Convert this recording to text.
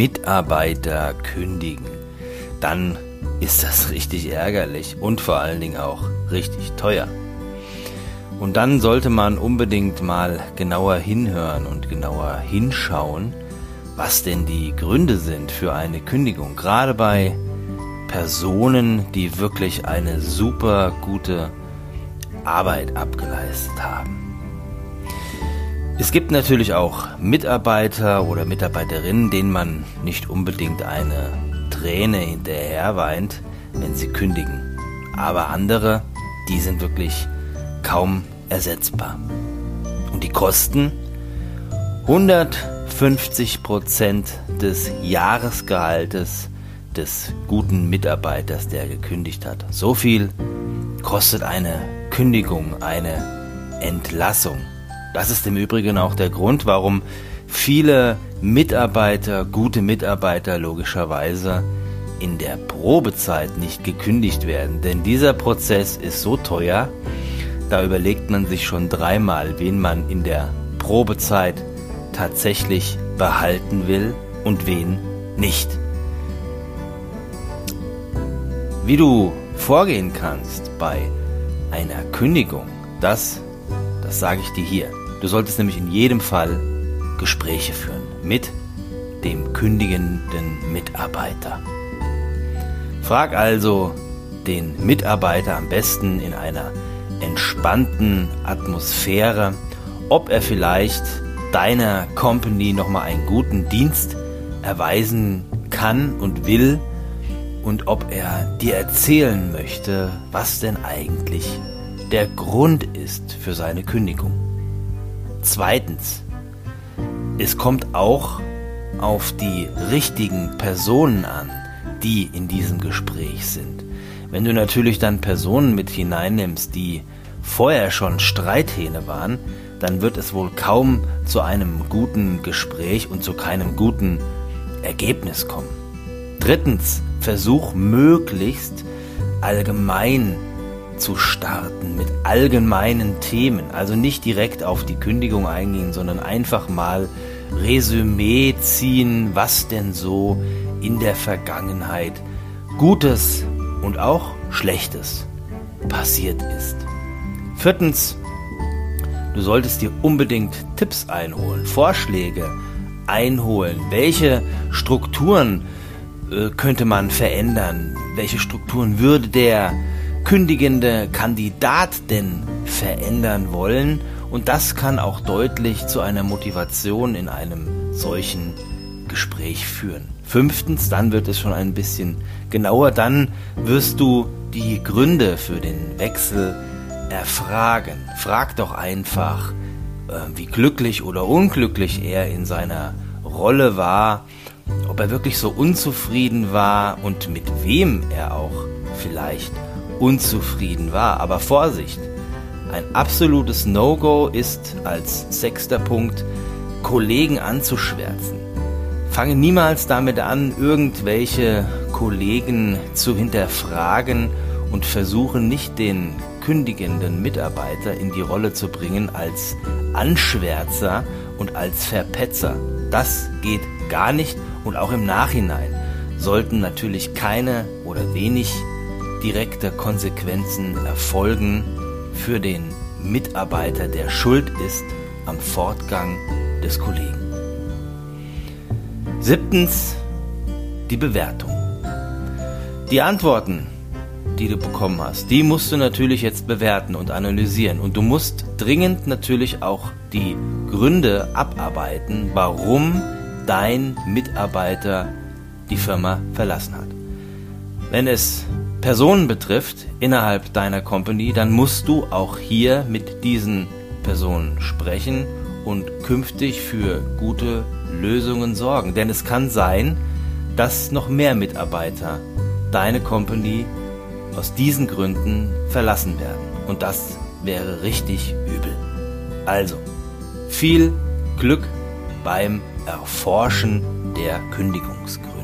Mitarbeiter kündigen, dann ist das richtig ärgerlich und vor allen Dingen auch richtig teuer. Und dann sollte man unbedingt mal genauer hinhören und genauer hinschauen, was denn die Gründe sind für eine Kündigung. Gerade bei Personen, die wirklich eine super gute Arbeit abgeleistet haben. Es gibt natürlich auch Mitarbeiter oder Mitarbeiterinnen, denen man nicht unbedingt eine Träne hinterher weint, wenn sie kündigen. Aber andere, die sind wirklich kaum ersetzbar. Und die Kosten? 150 Prozent des Jahresgehaltes des guten Mitarbeiters, der gekündigt hat. So viel kostet eine Kündigung, eine Entlassung. Das ist im Übrigen auch der Grund, warum viele Mitarbeiter, gute Mitarbeiter logischerweise in der Probezeit nicht gekündigt werden. Denn dieser Prozess ist so teuer, da überlegt man sich schon dreimal, wen man in der Probezeit tatsächlich behalten will und wen nicht. Wie du vorgehen kannst bei einer Kündigung, das, das sage ich dir hier. Du solltest nämlich in jedem Fall Gespräche führen mit dem kündigenden Mitarbeiter. Frag also den Mitarbeiter am besten in einer entspannten Atmosphäre, ob er vielleicht deiner Company nochmal einen guten Dienst erweisen kann und will und ob er dir erzählen möchte, was denn eigentlich der Grund ist für seine Kündigung. Zweitens, es kommt auch auf die richtigen Personen an, die in diesem Gespräch sind. Wenn du natürlich dann Personen mit hineinnimmst, die vorher schon Streithähne waren, dann wird es wohl kaum zu einem guten Gespräch und zu keinem guten Ergebnis kommen. Drittens, versuch möglichst allgemein zu starten mit allgemeinen Themen. Also nicht direkt auf die Kündigung eingehen, sondern einfach mal Resümee ziehen, was denn so in der Vergangenheit Gutes und auch Schlechtes passiert ist. Viertens, du solltest dir unbedingt Tipps einholen, Vorschläge einholen. Welche Strukturen äh, könnte man verändern? Welche Strukturen würde der kündigende Kandidat denn verändern wollen? Und das kann auch deutlich zu einer Motivation in einem solchen Gespräch führen. Fünftens, dann wird es schon ein bisschen genauer, dann wirst du die Gründe für den Wechsel erfragen. Frag doch einfach, äh, wie glücklich oder unglücklich er in seiner Rolle war, ob er wirklich so unzufrieden war und mit wem er auch vielleicht unzufrieden war. Aber Vorsicht, ein absolutes No-Go ist als sechster Punkt, Kollegen anzuschwärzen. Fange niemals damit an, irgendwelche Kollegen zu hinterfragen und versuche nicht den kündigenden Mitarbeiter in die Rolle zu bringen als Anschwärzer und als Verpetzer. Das geht gar nicht und auch im Nachhinein sollten natürlich keine oder wenig direkte Konsequenzen erfolgen für den Mitarbeiter, der schuld ist am Fortgang des Kollegen. Siebtens die Bewertung. Die Antworten, die du bekommen hast, die musst du natürlich jetzt bewerten und analysieren. Und du musst dringend natürlich auch die Gründe abarbeiten, warum dein Mitarbeiter die Firma verlassen hat. Wenn es Personen betrifft innerhalb deiner Company, dann musst du auch hier mit diesen Personen sprechen und künftig für gute Lösungen sorgen. Denn es kann sein, dass noch mehr Mitarbeiter deine Company aus diesen Gründen verlassen werden. Und das wäre richtig übel. Also, viel Glück beim Erforschen der Kündigungsgründe.